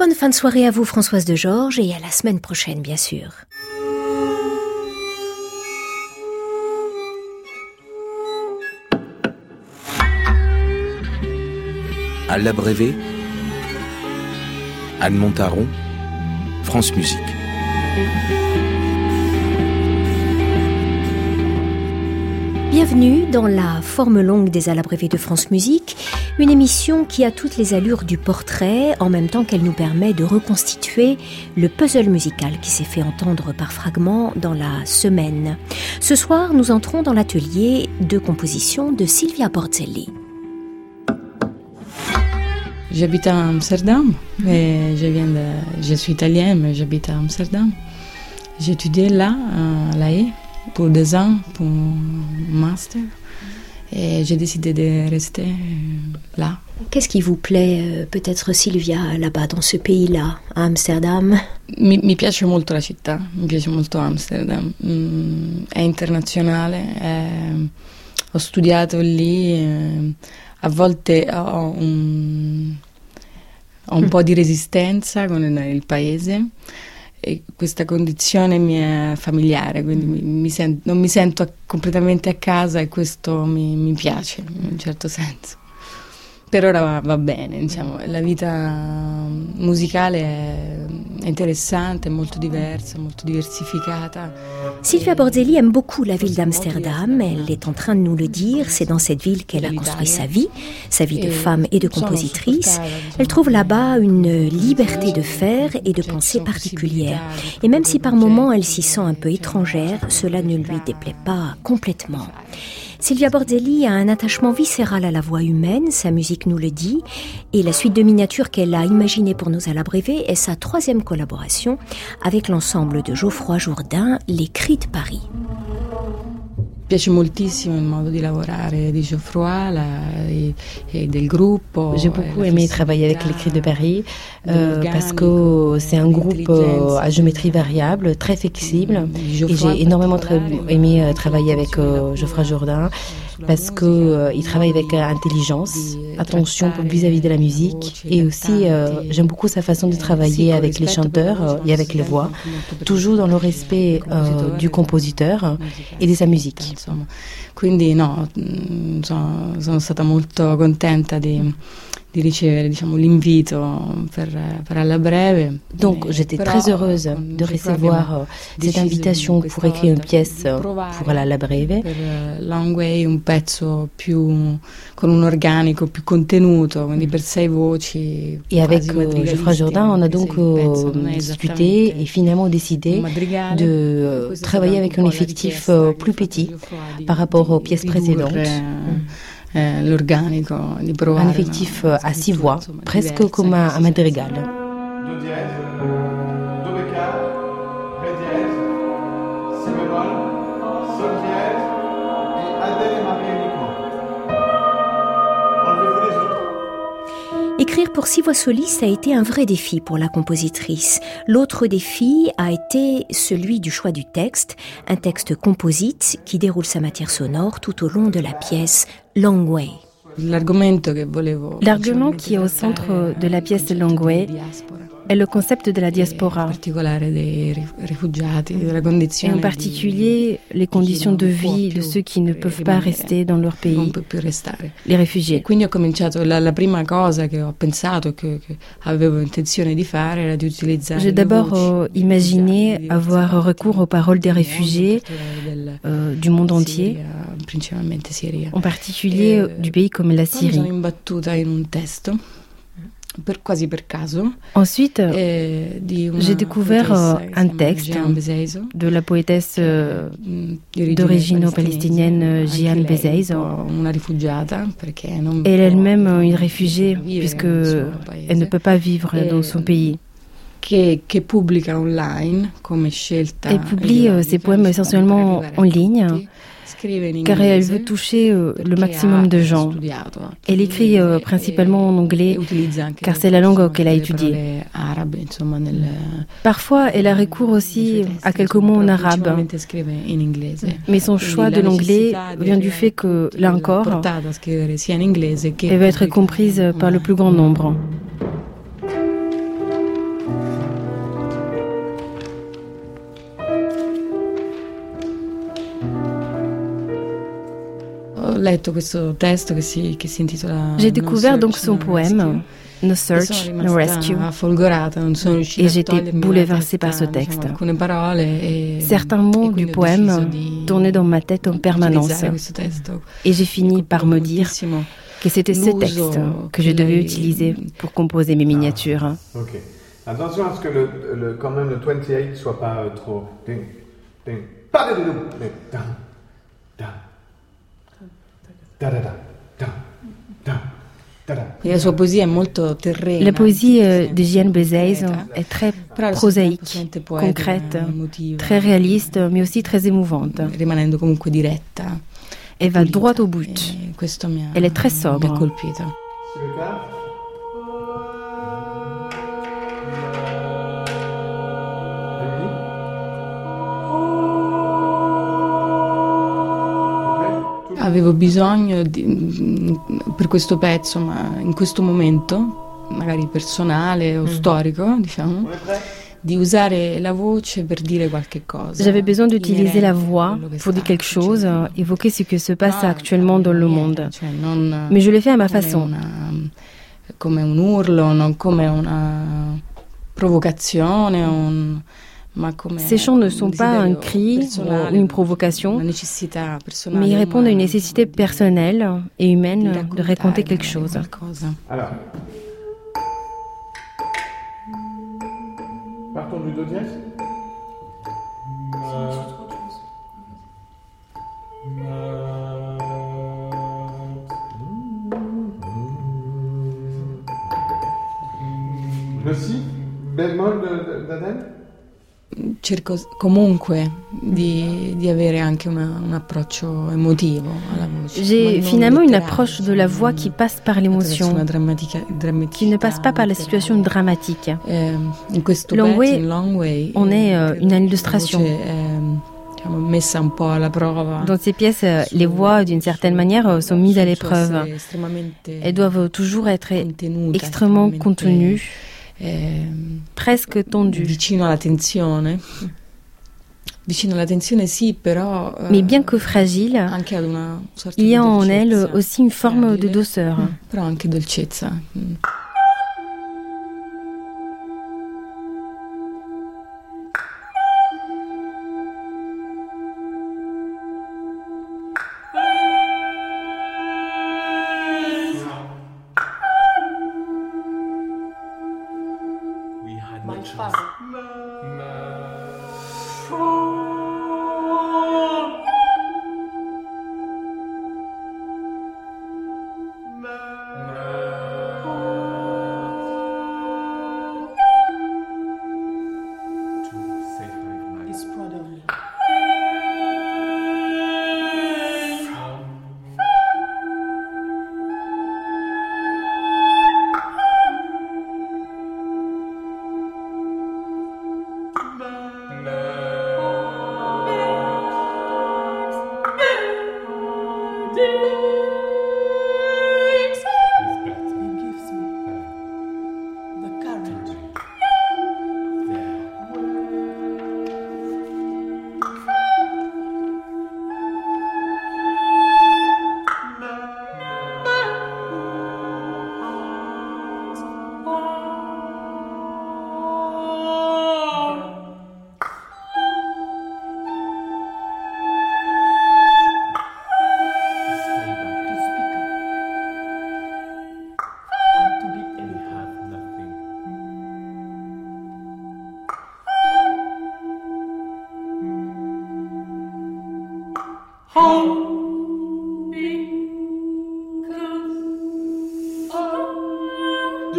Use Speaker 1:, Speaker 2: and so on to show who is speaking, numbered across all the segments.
Speaker 1: Bonne fin de soirée à vous Françoise de Georges et à la semaine prochaine bien sûr.
Speaker 2: À l'abrévé, Anne Montaron, France Musique.
Speaker 1: Bienvenue dans la forme longue des Alabrévés de France Musique, une émission qui a toutes les allures du portrait en même temps qu'elle nous permet de reconstituer le puzzle musical qui s'est fait entendre par fragments dans la semaine. Ce soir, nous entrons dans l'atelier de composition de Silvia Borzelli.
Speaker 3: J'habite à Amsterdam, et je, viens de, je suis italienne, mais j'habite à Amsterdam. Étudié là, à La Haye, pour deux ans, pour master. Et j'ai décidé de rester là.
Speaker 1: Qu'est-ce qui vous plaît, euh, peut-être Sylvia, là-bas, dans ce pays-là, à Amsterdam
Speaker 3: Mi, mi, piace molto la città, mi piace molto Amsterdam. Mm, è internazionale, è, ho studiato lì, eh, a volte ho un, ho un po' di resistenza con il paese e questa condizione mi è familiare, quindi mi, mi sento, non mi sento completamente a casa e questo mi, mi piace in un certo senso. Per ora va, va bene, diciamo, la vita musicale è interessante, molto diversa, molto diversificata.
Speaker 1: Sylvia Borzelli aime beaucoup la ville d'Amsterdam, elle est en train de nous le dire, c'est dans cette ville qu'elle a construit sa vie, sa vie de femme et de compositrice. Elle trouve là-bas une liberté de faire et de penser particulière. Et même si par moments elle s'y sent un peu étrangère, cela ne lui déplaît pas complètement. Silvia Borzelli a un attachement viscéral à la voix humaine, sa musique nous le dit, et la suite de miniatures qu'elle a imaginées pour nous à l'abreuver est sa troisième collaboration avec l'ensemble de Geoffroy Jourdain, Les de Paris.
Speaker 3: Piace moltissimo il modo di lavorare di Geoffroy la, et, et del gruppo.
Speaker 4: J'ai beaucoup aimé travailler avec les Cris de Paris euh, parce que c'est un groupe euh, à géométrie variable, très flexible. Et j'ai énormément aimé euh, travailler avec euh, Geoffroy Jourdain parce que euh, il travaille avec euh, intelligence, attention vis-à-vis de la musique et aussi euh, j'aime beaucoup sa façon de travailler avec les chanteurs et avec les voix, toujours dans le respect du compositeur et de sa musique.
Speaker 3: Quindi no, mm, sono stata molto contenta di di ricevere diciamo, l'invito per, per alla breve.
Speaker 4: Donc j'étais très heureuse de recevoir cette invitation pour écrire une pièce pour alla breve.
Speaker 3: Per Long Way un pezzo più con un organico più contenuto, quindi per sei voci.
Speaker 4: Et avec euh, Geoffroy Jourdain, on a donc euh, discuté et finalement décidé de euh, travailler avec un effectif plus petit par rapport aux pièces précédentes.
Speaker 3: Eh, l'organico, di provare.
Speaker 4: Un effectif à six voix, presque comme à, à madrigal.
Speaker 1: Pour six voix solistes a été un vrai défi pour la compositrice. L'autre défi a été celui du choix du texte, un texte composite qui déroule sa matière sonore tout au long de la pièce Long Way.
Speaker 4: L'argument qui est au centre de la pièce de Long Way est le concept de la diaspora, et en particulier les conditions de vie de ceux qui ne peuvent pas rester dans leur pays, les réfugiés. J'ai d'abord euh, imaginé avoir recours aux paroles des réfugiés euh, du monde entier, en particulier du pays comme la Syrie. Ensuite, j'ai découvert euh, un texte de la poétesse euh, d'origine palestinienne Jian Bezeiz. Elle elle-même une réfugiée puisque elle ne peut pas vivre dans son pays. Elle publie euh, ses poèmes essentiellement en ligne car elle veut toucher euh, le maximum de gens. Elle écrit euh, principalement en anglais, car c'est la langue qu'elle a étudiée. Parfois, elle a recours aussi à quelques mots en arabe. Mais son choix de l'anglais vient du fait que, là encore, elle va être comprise par le plus grand nombre. J'ai découvert donc son poème No Search, No Rescue. Et j'étais bouleversée par ce texte. Certains mots du poème tournaient dans ma tête en permanence. Et j'ai fini par me dire que c'était ce texte que je devais utiliser pour composer mes miniatures.
Speaker 5: Ok. Attention à ce que le, le, quand même le 28 soit pas euh, trop. Ding, ding. Pas de mais
Speaker 3: la poésie est molto terrena.
Speaker 4: La poésie euh, de Jeanne Bezès est très prosaïque, concrète, très réaliste, mais aussi très émouvante.
Speaker 3: Rimanendo comunque diretta.
Speaker 4: Elle va droit au but. Elle est très sobre.
Speaker 3: Avevo bisogno di, per questo pezzo, ma in questo momento, magari personale o mm. storico, diciamo, di usare la voce per dire qualche cosa.
Speaker 4: J'avais besoin d'utiliser la voix pour dire quelque chose, évoquer ce qui se passe actuellement dans le monde.
Speaker 3: Cioè
Speaker 4: Mais je l'ai fait à ma façon.
Speaker 3: Come un urlo, non come una provocazione, un,
Speaker 4: Ces chants ne sont pas un cri ou une provocation, mais ils répondent à une nécessité personnelle et humaine de raconter quelque chose.
Speaker 5: Alors, partons du do dièse. Le si bémol d'Adèle?
Speaker 3: Cerco comunque di, di avere anche una, un approccio emotivo alla voce.
Speaker 4: J'ai finalement une approche de la voix qui passe par l'émotion, qui ne passe pas par la situation dramatique.
Speaker 3: Eh, in questo
Speaker 4: long, way,
Speaker 3: long way,
Speaker 4: on est euh, une illustration.
Speaker 3: Prova.
Speaker 4: Dans ces pièces, euh, les voix, d'une certaine manière, euh, sont mises à l'épreuve. Elles doivent toujours être extrêmement contenues.
Speaker 3: Ehm,
Speaker 4: presque tendu.
Speaker 3: Vicino alla tensione. Vicino alla tensione, sì, però.
Speaker 4: Eh, Mais bien que fragile,
Speaker 3: anche ad una sorta
Speaker 4: il y a en elle aussi une forme de douceur.
Speaker 3: Però anche dolcezza. Mm.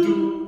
Speaker 6: do.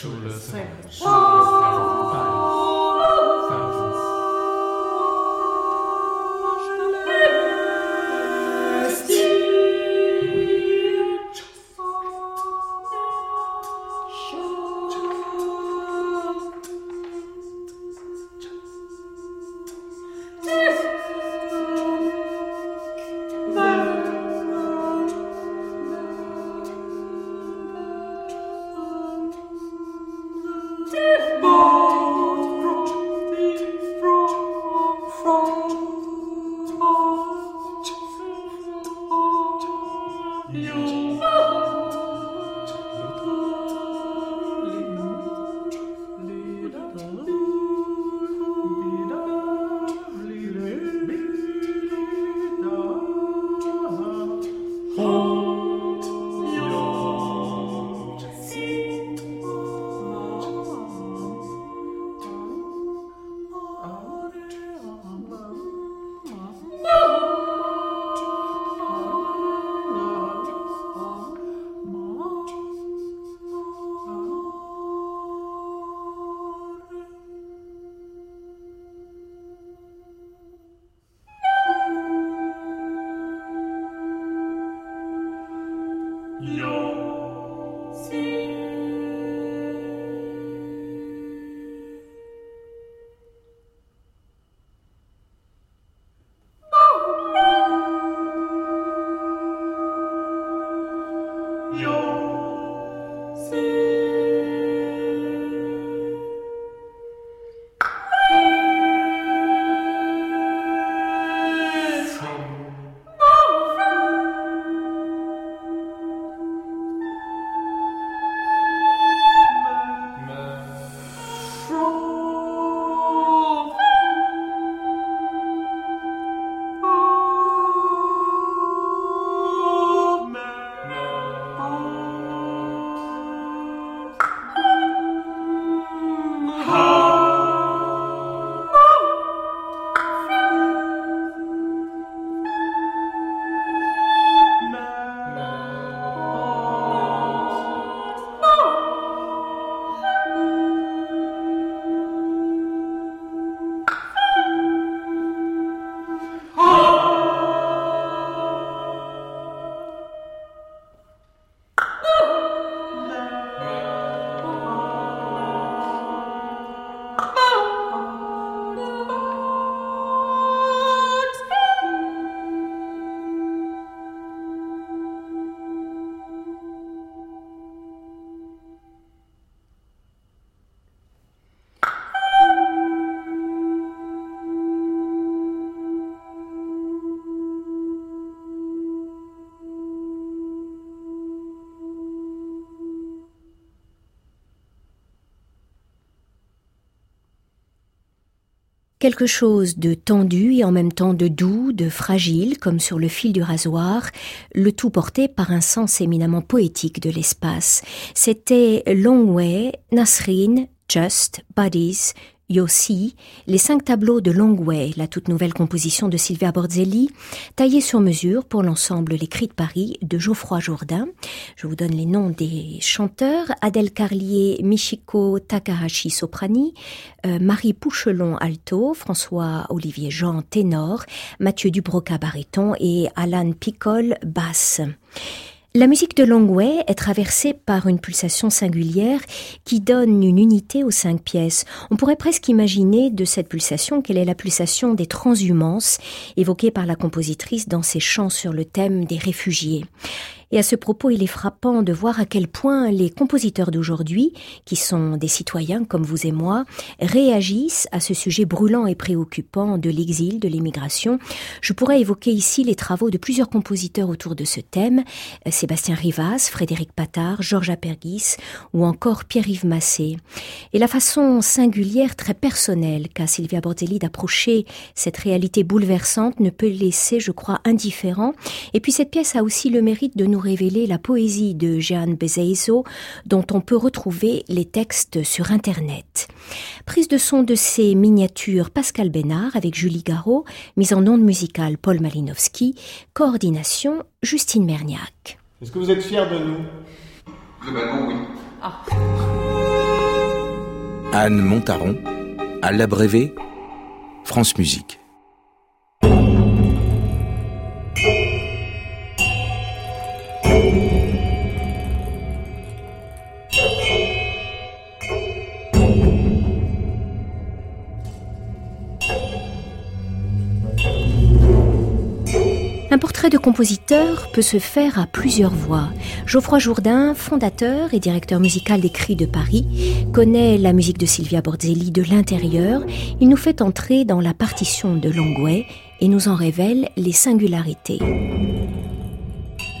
Speaker 6: Two.
Speaker 1: Quelque chose de tendu et en même temps de doux, de fragile, comme sur le fil du rasoir, le tout porté par un sens éminemment poétique de l'espace. C'était Long Way, Nasrin, Just, Buddies, Yossi, les cinq tableaux de Long Way, la toute nouvelle composition de Sylvia Borzelli, taillée sur mesure pour l'ensemble Les Cris de Paris de Geoffroy Jourdain. Je vous donne les noms des chanteurs. Adèle Carlier, Michiko Takahashi soprani, euh, Marie Pouchelon alto, François Olivier Jean ténor, Mathieu Dubroca baryton et Alan Picole basse. La musique de Longway est traversée par une pulsation singulière qui donne une unité aux cinq pièces. On pourrait presque imaginer de cette pulsation qu'elle est la pulsation des transhumances évoquée par la compositrice dans ses chants sur le thème des réfugiés. Et à ce propos, il est frappant de voir à quel point les compositeurs d'aujourd'hui, qui sont des citoyens comme vous et moi, réagissent à ce sujet brûlant et préoccupant de l'exil, de l'immigration. Je pourrais évoquer ici les travaux de plusieurs compositeurs autour de ce thème, Sébastien Rivas, Frédéric Patard, Georges Apergis ou encore Pierre-Yves Massé. Et la façon singulière, très personnelle qu'a Sylvia Bordelli d'approcher cette réalité bouleversante ne peut laisser, je crois, indifférent. Et puis cette pièce a aussi le mérite de nous révéler la poésie de Jeanne Bezeizo, dont on peut retrouver les textes sur Internet. Prise de son de ses miniatures Pascal Bénard avec Julie Garot, mise en onde musicale Paul Malinowski, coordination Justine Merniac.
Speaker 7: Est-ce que vous êtes fiers de nous?
Speaker 2: Globalement, oui. Anne Montaron, à l'abrévé, France Musique.
Speaker 1: Portrait de compositeur peut se faire à plusieurs voix. Geoffroy Jourdain, fondateur et directeur musical des Cris de Paris, connaît la musique de Sylvia Borzelli de l'intérieur. Il nous fait entrer dans la partition de Longway et nous en révèle les singularités.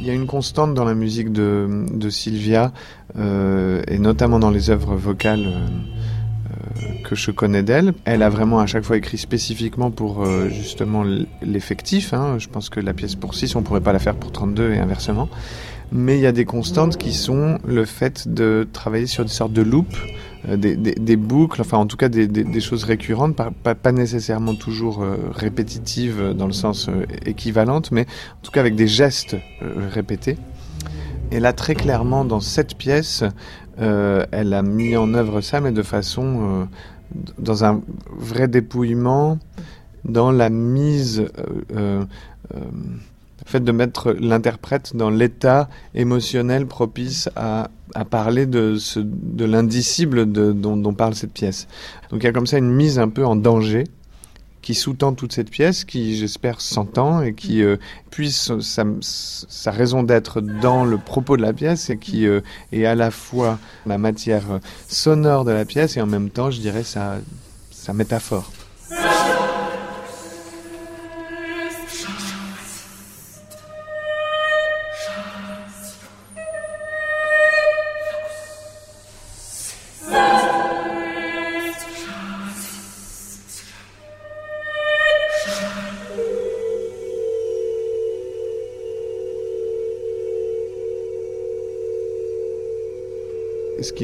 Speaker 5: Il y a une constante dans la musique de, de Sylvia, euh, et notamment dans les œuvres vocales. Euh, que je connais d'elle. Elle a vraiment à chaque fois écrit spécifiquement pour euh, justement l'effectif. Hein. Je pense que la pièce pour 6, on pourrait pas la faire pour 32 et inversement. Mais il y a des constantes qui sont le fait de travailler sur des sortes de loops, euh, des, boucles, enfin en tout cas des, choses récurrentes, pas, pas nécessairement toujours euh, répétitives dans le sens équivalente, mais en tout cas avec des gestes répétés. Et là, très clairement, dans cette pièce, euh, elle a mis en œuvre ça, mais de façon euh, dans un vrai dépouillement, dans la mise, euh, le fait de mettre l'interprète dans l'état émotionnel propice à, parler de, de l'indicible dont, dont parle cette pièce. Donc il y a comme ça une mise un peu en danger qui sous-tend toute cette pièce, qui j'espère s'entend et qui euh, puisse sa, sa raison d'être dans le propos de la pièce et qui euh, est à la fois la matière sonore de la pièce et en même temps, je dirais, sa, sa métaphore.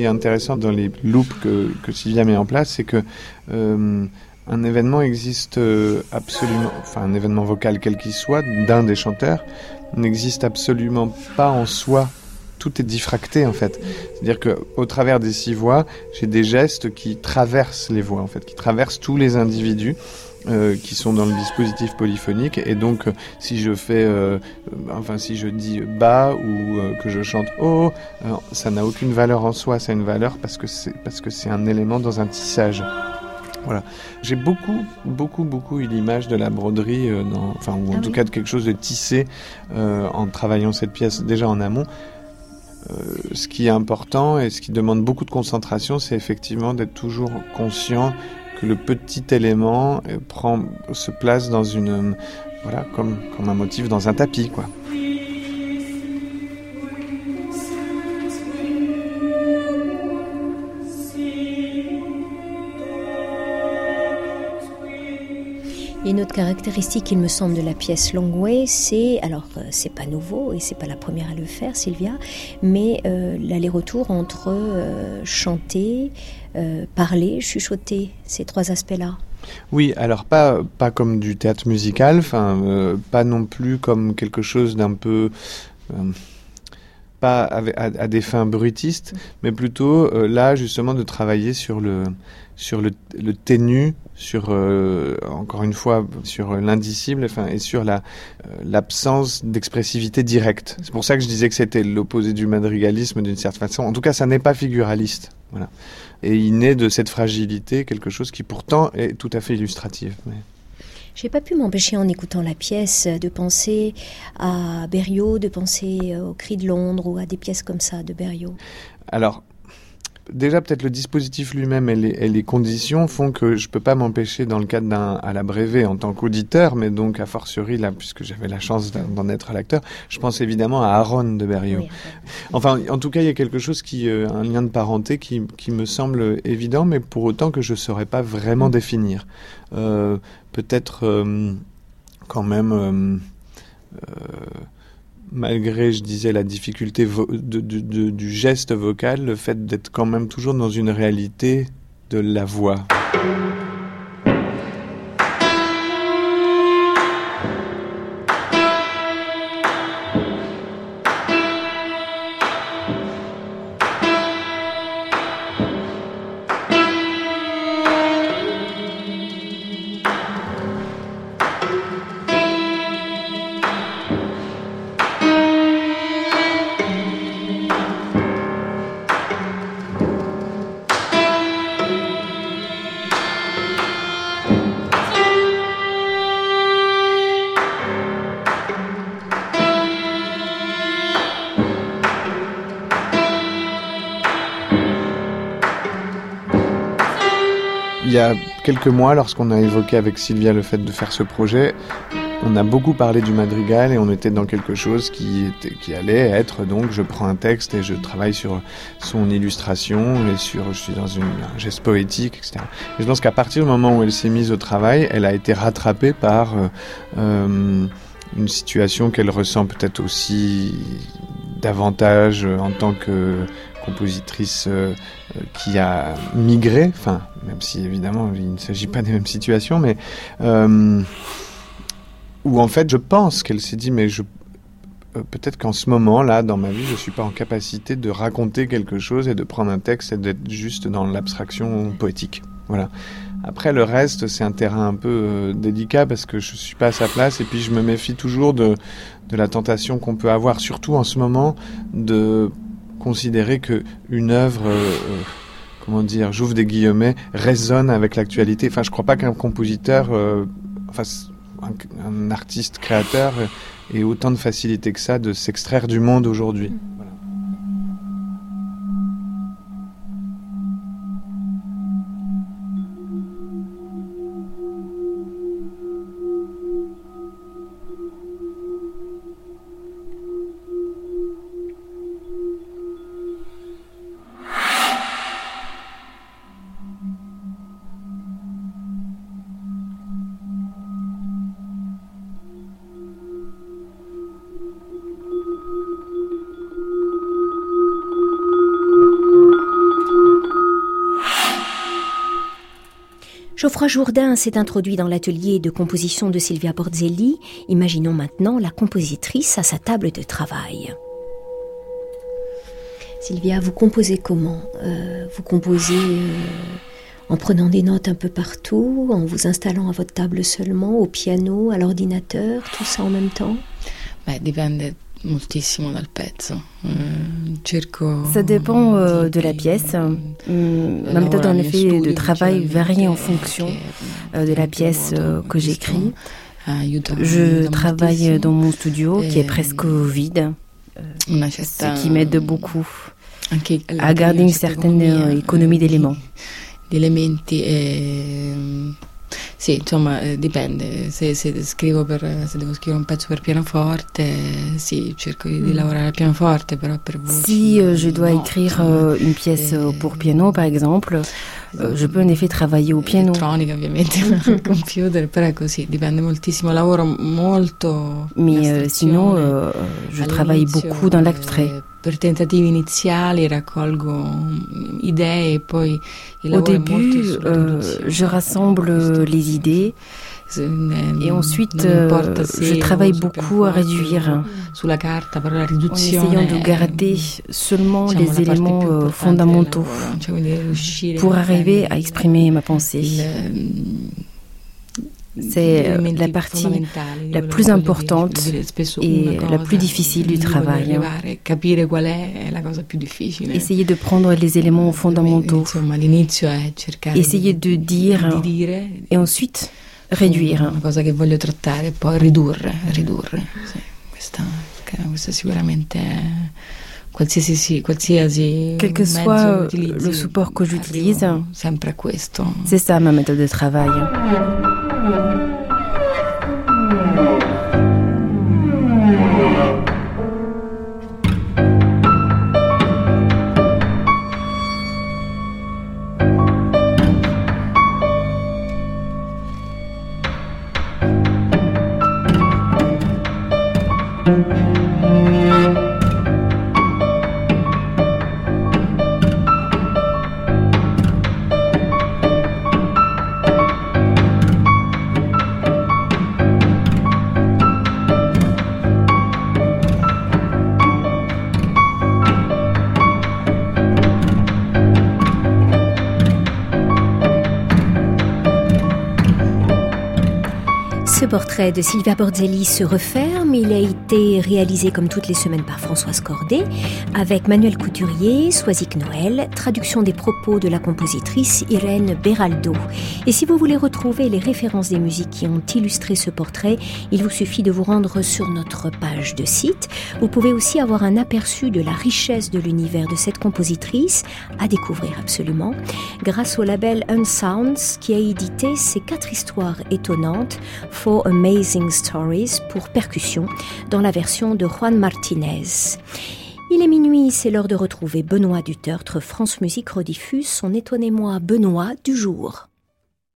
Speaker 5: Intéressant dans les loops que, que Sylvia met en place, c'est que euh, un événement existe euh, absolument, enfin un événement vocal quel qu'il soit, d'un des chanteurs, n'existe absolument pas en soi. Tout est diffracté en fait. C'est-à-dire que au travers des six voix, j'ai des gestes qui traversent les voix en fait, qui traversent tous les individus euh, qui sont dans le dispositif polyphonique. Et donc, euh, si je fais, euh, enfin, si je dis bas ou que je chante haut, ça n'a aucune valeur en soi. Ça a une valeur parce que c'est parce que c'est un élément dans un tissage. Voilà. J'ai beaucoup, beaucoup, beaucoup eu l'image de la broderie, dans, enfin, ou en ah tout cas de quelque chose de tissé en travaillant cette pièce déjà en amont. ce qui est important et ce qui demande beaucoup de concentration, c'est effectivement d'être toujours conscient que le petit élément euh, prend, se place dans une, voilà, comme, comme un motif dans un tapis, quoi.
Speaker 1: Une autre caractéristique, il me semble, de la pièce Long Way, c'est, alors euh, c'est pas nouveau et c'est pas la première à le faire, Sylvia, mais euh, l'aller-retour entre euh, chanter, parler, chuchoter, ces trois aspects-là.
Speaker 5: Oui, alors pas, pas comme du théâtre musical, enfin, pas non plus comme quelque chose d'un peu pas à, des fins bruitistes, mais plutôt là justement de travailler sur le sur le, le ténu sur euh, encore une fois sur l'indicible enfin et sur la euh, l'absence d'expressivité directe. C'est pour ça que je disais que c'était l'opposé du madrigalisme d'une certaine façon. En tout cas, ça n'est pas figuraliste. Voilà. Et il naît de cette fragilité quelque chose qui pourtant est tout à fait illustratif. Mais...
Speaker 1: J'ai pas pu m'empêcher en écoutant la pièce de penser à Berriot, de penser au Cri de Londres ou à des pièces comme ça de Berriot.
Speaker 5: Alors, déjà peut-être le dispositif lui-même et les, conditions font que je peux pas m'empêcher dans le cadre d'un à la brevet en tant qu'auditeur, mais donc a fortiori là puisque j'avais la chance d'en être l'acteur, je pense évidemment à Aaron de Berriot. enfin, en tout cas, il y a quelque chose qui euh, un lien de parenté qui, qui, me semble évident, mais pour autant que je saurais pas vraiment définir. Euh, peut-être euh, quand même malgré, je disais, la difficulté du geste vocal, le fait d'être quand même toujours dans une réalité de la voix. Quelques mois, lorsqu'on a évoqué avec Sylvia le fait de faire ce projet, on a beaucoup parlé du madrigal et on était dans quelque chose qui, était, qui allait être donc je prends un texte et je travaille sur son illustration et sur je suis dans une, un geste poétique etc. Et je pense qu'à partir du moment où elle s'est mise au travail, elle a été rattrapée par euh, euh une situation qu'elle ressent peut-être aussi davantage en tant que compositrice euh, euh, qui a migré, enfin, même si évidemment il ne s'agit pas des mêmes situations, mais euh, où en fait je pense qu'elle s'est dit, mais je peut-être qu'en ce moment là dans ma vie je suis pas en capacité de raconter quelque chose et de prendre un texte et d'être juste dans l'abstraction poétique. Voilà. Après le reste c'est un terrain un peu délicat parce que je suis pas à sa place et puis je me méfie toujours de de la tentation qu'on peut avoir surtout en ce moment de considérer que une œuvre, euh, euh, comment dire, j'ouvre des guillemets, résonne avec l'actualité. Enfin, je crois pas qu'un compositeur, euh, enfin, un, artiste créateur ait autant de facilité que ça de s'extraire du monde aujourd'hui.
Speaker 1: Geoffroy Jourdain s'est introduit dans l'atelier de composition de Sylvia Borzelli. Imaginons maintenant la compositrice à sa table de travail. Sylvia, vous composez comment? Euh, Vous composez euh, en prenant des notes un peu partout, en vous installant à votre table seulement, au piano, à l'ordinateur, tout ça en même temps?
Speaker 3: Bah, moltissimo dal pezzo. Mm,
Speaker 4: Ça dépend euh, de la pièce. Ma méthode en effet de travail varie en fonction euh, de la pièce euh, que j'écris. Je travaille dans mon studio qui est presque vide, ce qui m'aide beaucoup à garder une certaine économie d'éléments.
Speaker 3: Sì, insomma, eh, dipende. Se, se, scrivo per, se devo scrivere un pezzo per pianoforte, sì, cerco di, mm. lavorare al pianoforte, però per voci.
Speaker 4: Si euh, je dois no, écrire euh, une pièce euh, pour piano, par exemple, euh, je peux en effet travailler au piano.
Speaker 3: Elettronica, ovviamente, al computer, però è così, dipende moltissimo. Lavoro molto.
Speaker 4: Mais euh, sinon, je travaille beaucoup dans l'abstrait.
Speaker 3: Per tentativi iniziali raccolgo idee e poi
Speaker 4: Au début, euh, je rassemble les idées et ensuite euh, je travaille beaucoup à réduire en essayant de garder seulement les éléments euh, fondamentaux pour arriver à exprimer ma pensée. C'est euh, la partie la plus importante et la plus difficile du travail. Essayer de prendre les éléments fondamentaux, essayer de dire et ensuite réduire. Quel que soit le support que j'utilise, c'est ça ma méthode de travail.
Speaker 1: Ce portrait de Sylvia Borzelli se Il a été réalisé comme toutes les semaines par Françoise Cordet avec Manuel Couturier, Soisic Noël, traduction des propos de la compositrice Irène Beraldo. Et si vous voulez retrouver les références des musiques qui ont illustré ce portrait, il vous suffit de vous rendre sur notre page de site. Vous pouvez aussi avoir un aperçu de la richesse de l'univers de cette compositrice à découvrir absolument grâce au label Unsounds qui a édité ces quatre histoires étonnantes Amazing Stories pour percussion dans la version de Juan Martinez. Il est minuit, c'est l'heure de retrouver Benoît Dutertre. France Musique rediffuse son Étonnez-moi Benoît du jour.